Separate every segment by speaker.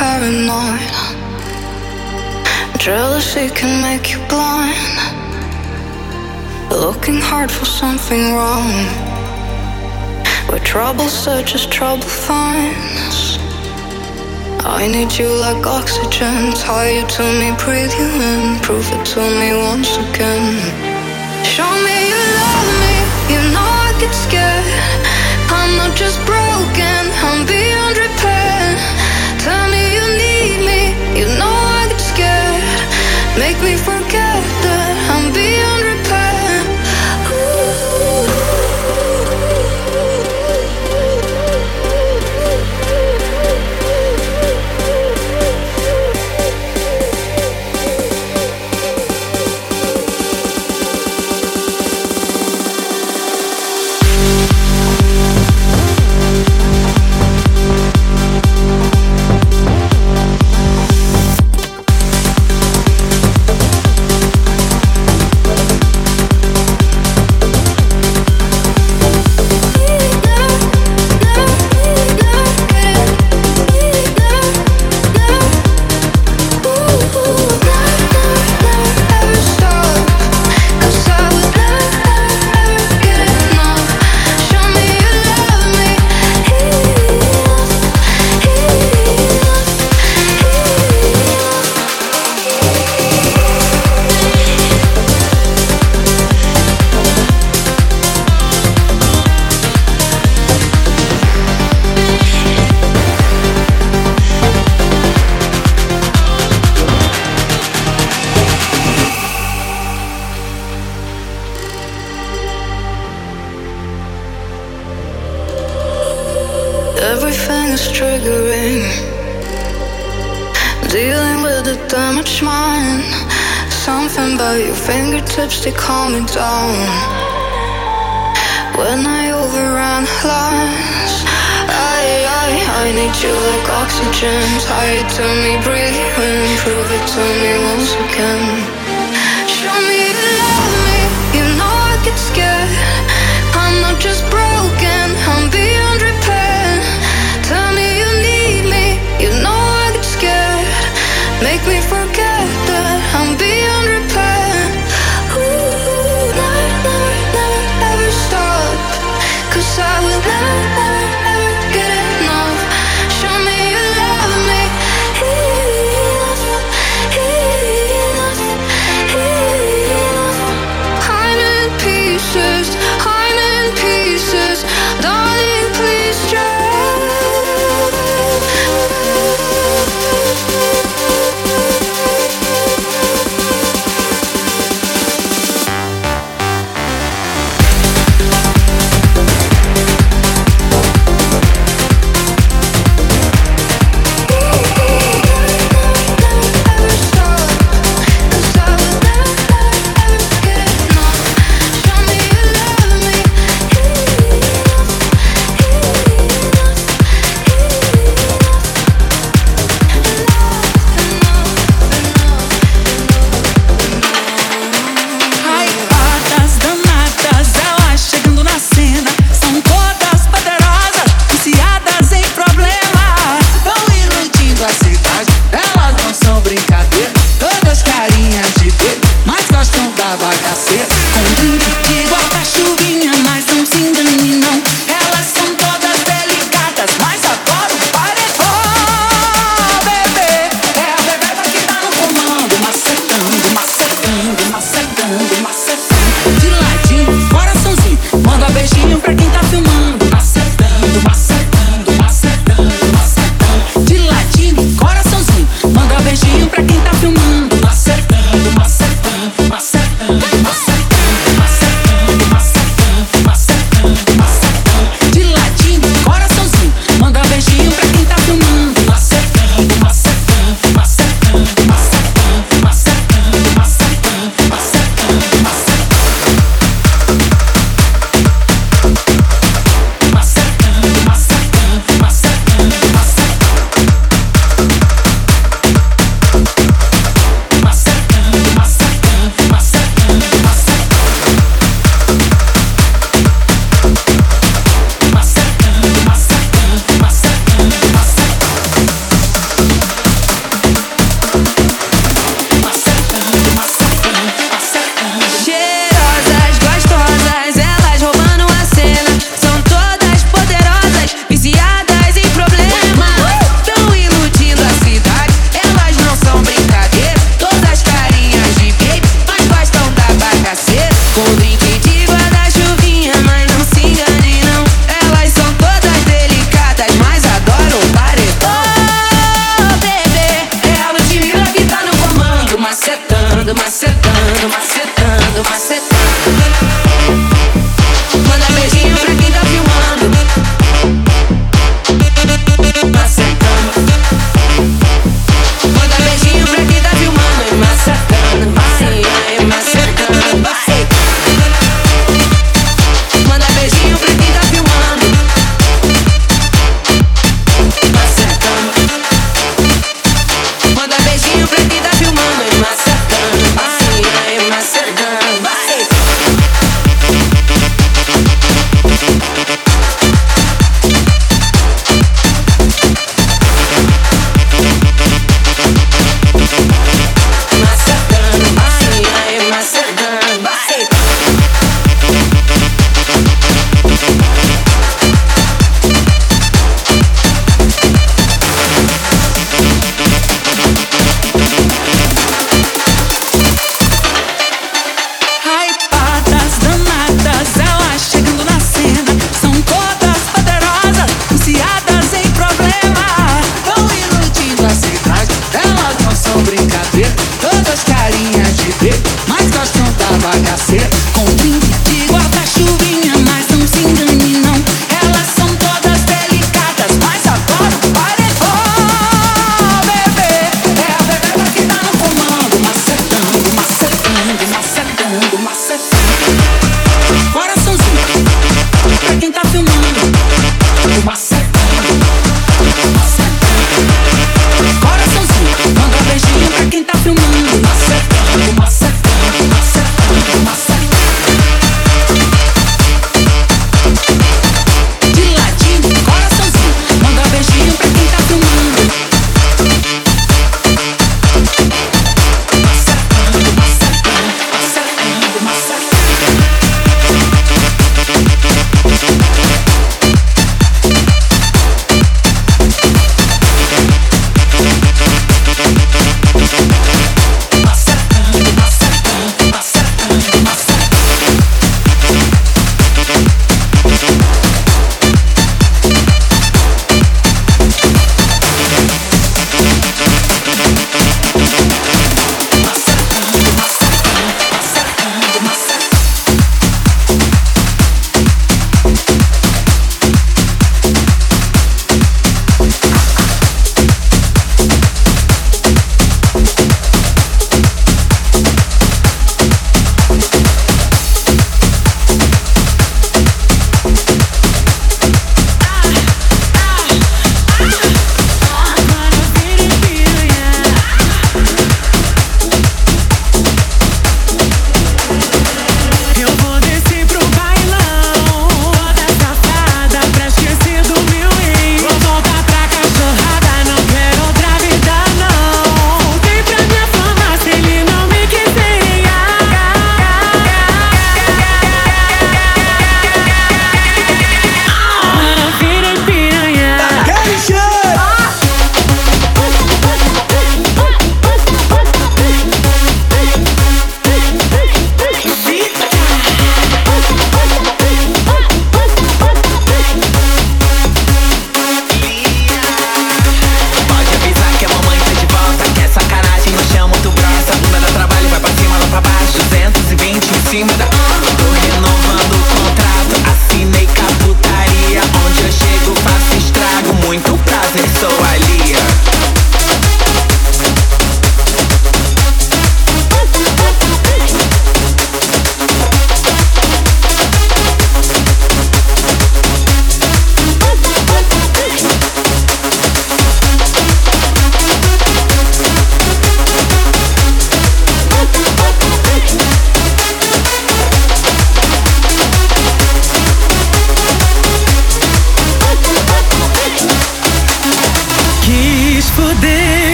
Speaker 1: paranoid. Jealousy can make you blind. Looking hard for something wrong. Where trouble searches, trouble finds. I need you like oxygen. Tie you to me, breathe you in. Prove it to me once again. Show me you love me. You know I get scared. I'm not just broken, I'm beyond repair. Me forget your fingertips, they calm me down. When I overanalyze, I, I, I need you like oxygen. Tie it to me, breathe in. Prove it to me once again. Show me you love me. You know I get scared. I'm not just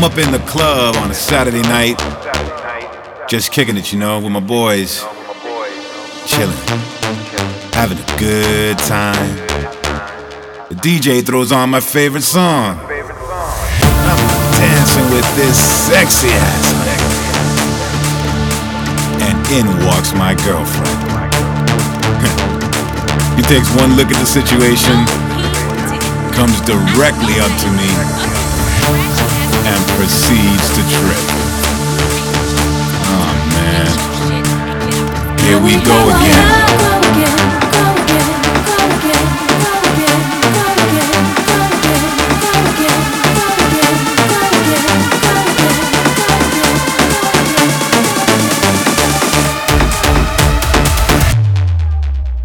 Speaker 1: I'm
Speaker 2: up in the club on a Saturday night, just kicking it, you know, with my boys, chilling, having a good time. The DJ throws on my favorite song. I'm dancing with this sexy ass. And in walks my girlfriend. he takes one look at the situation, comes directly up to me proceeds to trip. Oh man. Here we go again.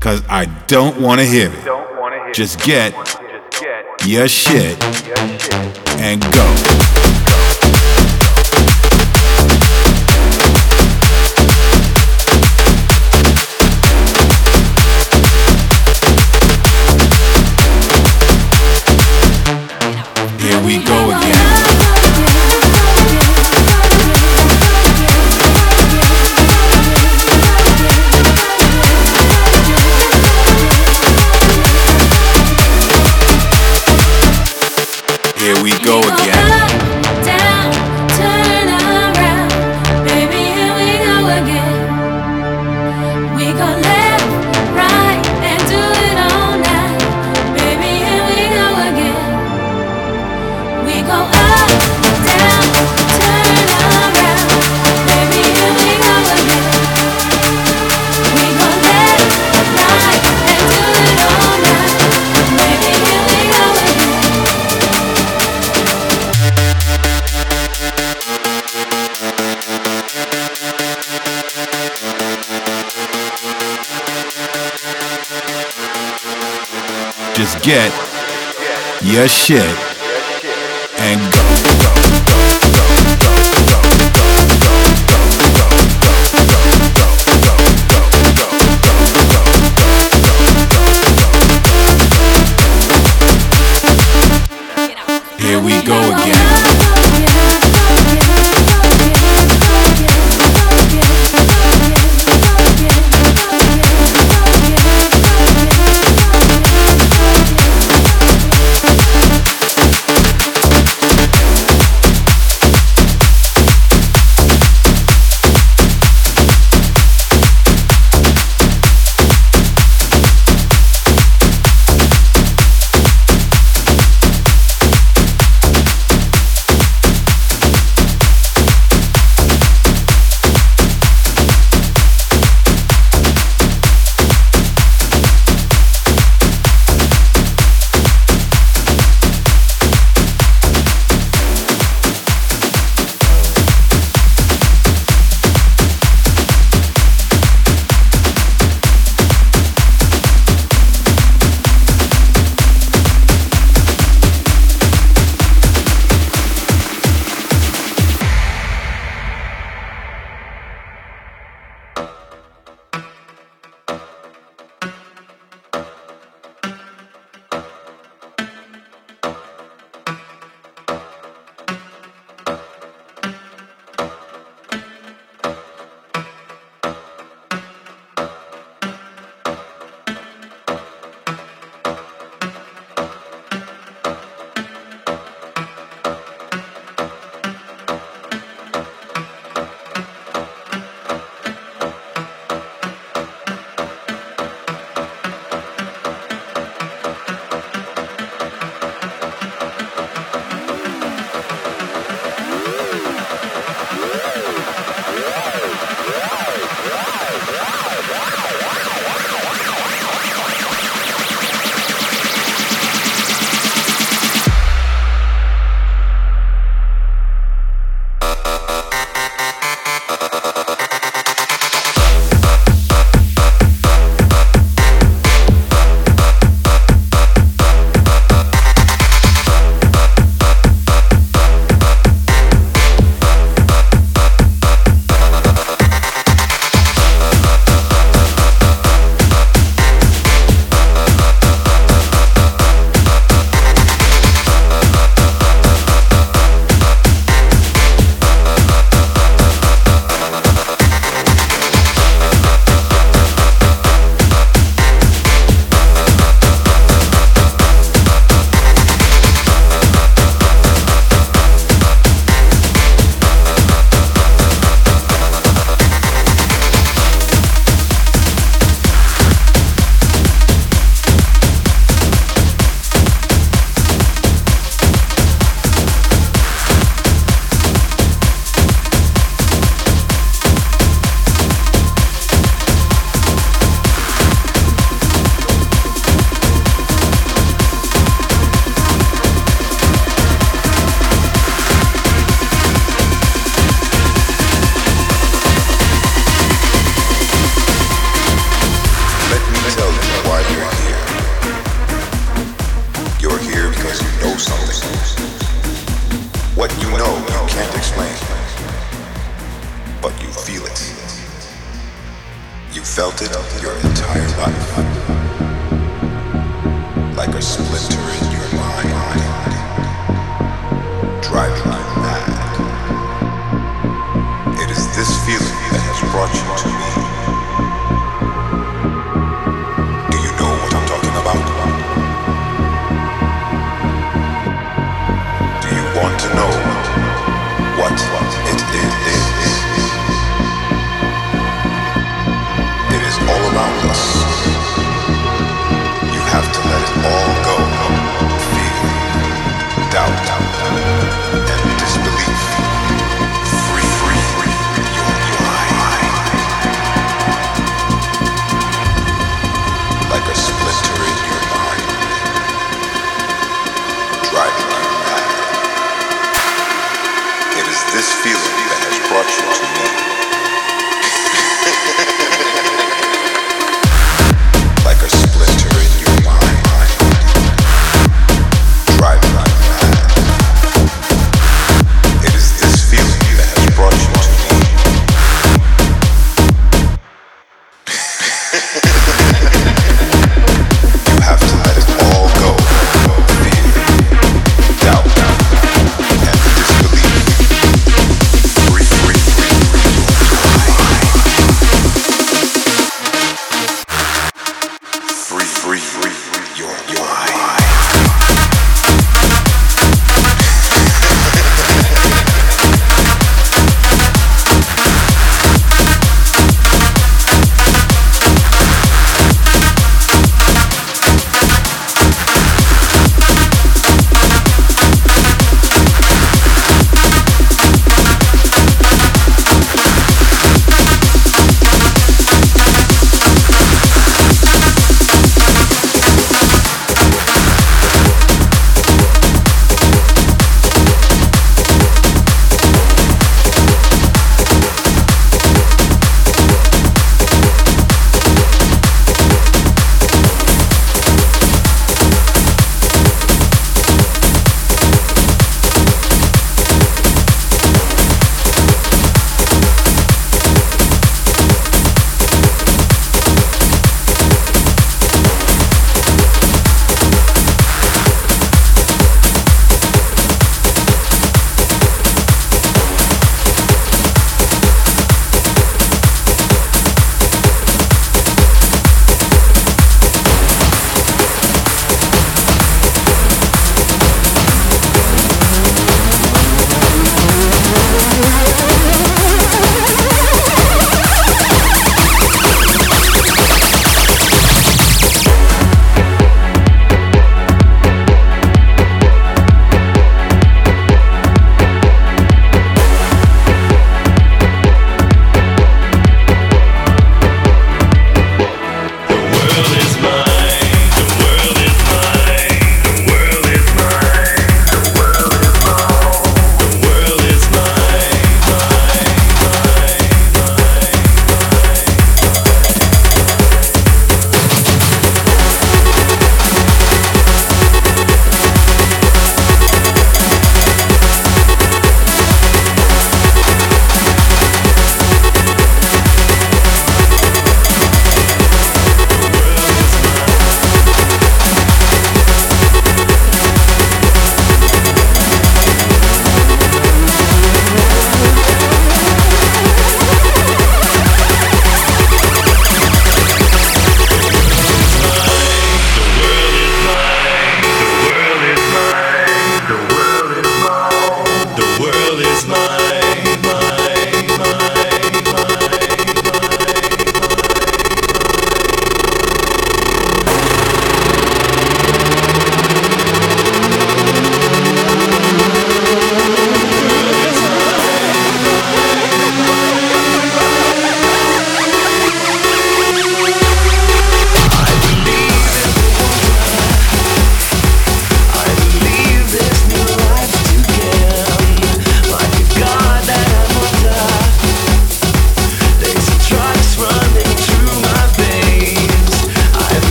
Speaker 2: Cause I don't wanna hear it. Just get your shit and go. Your shit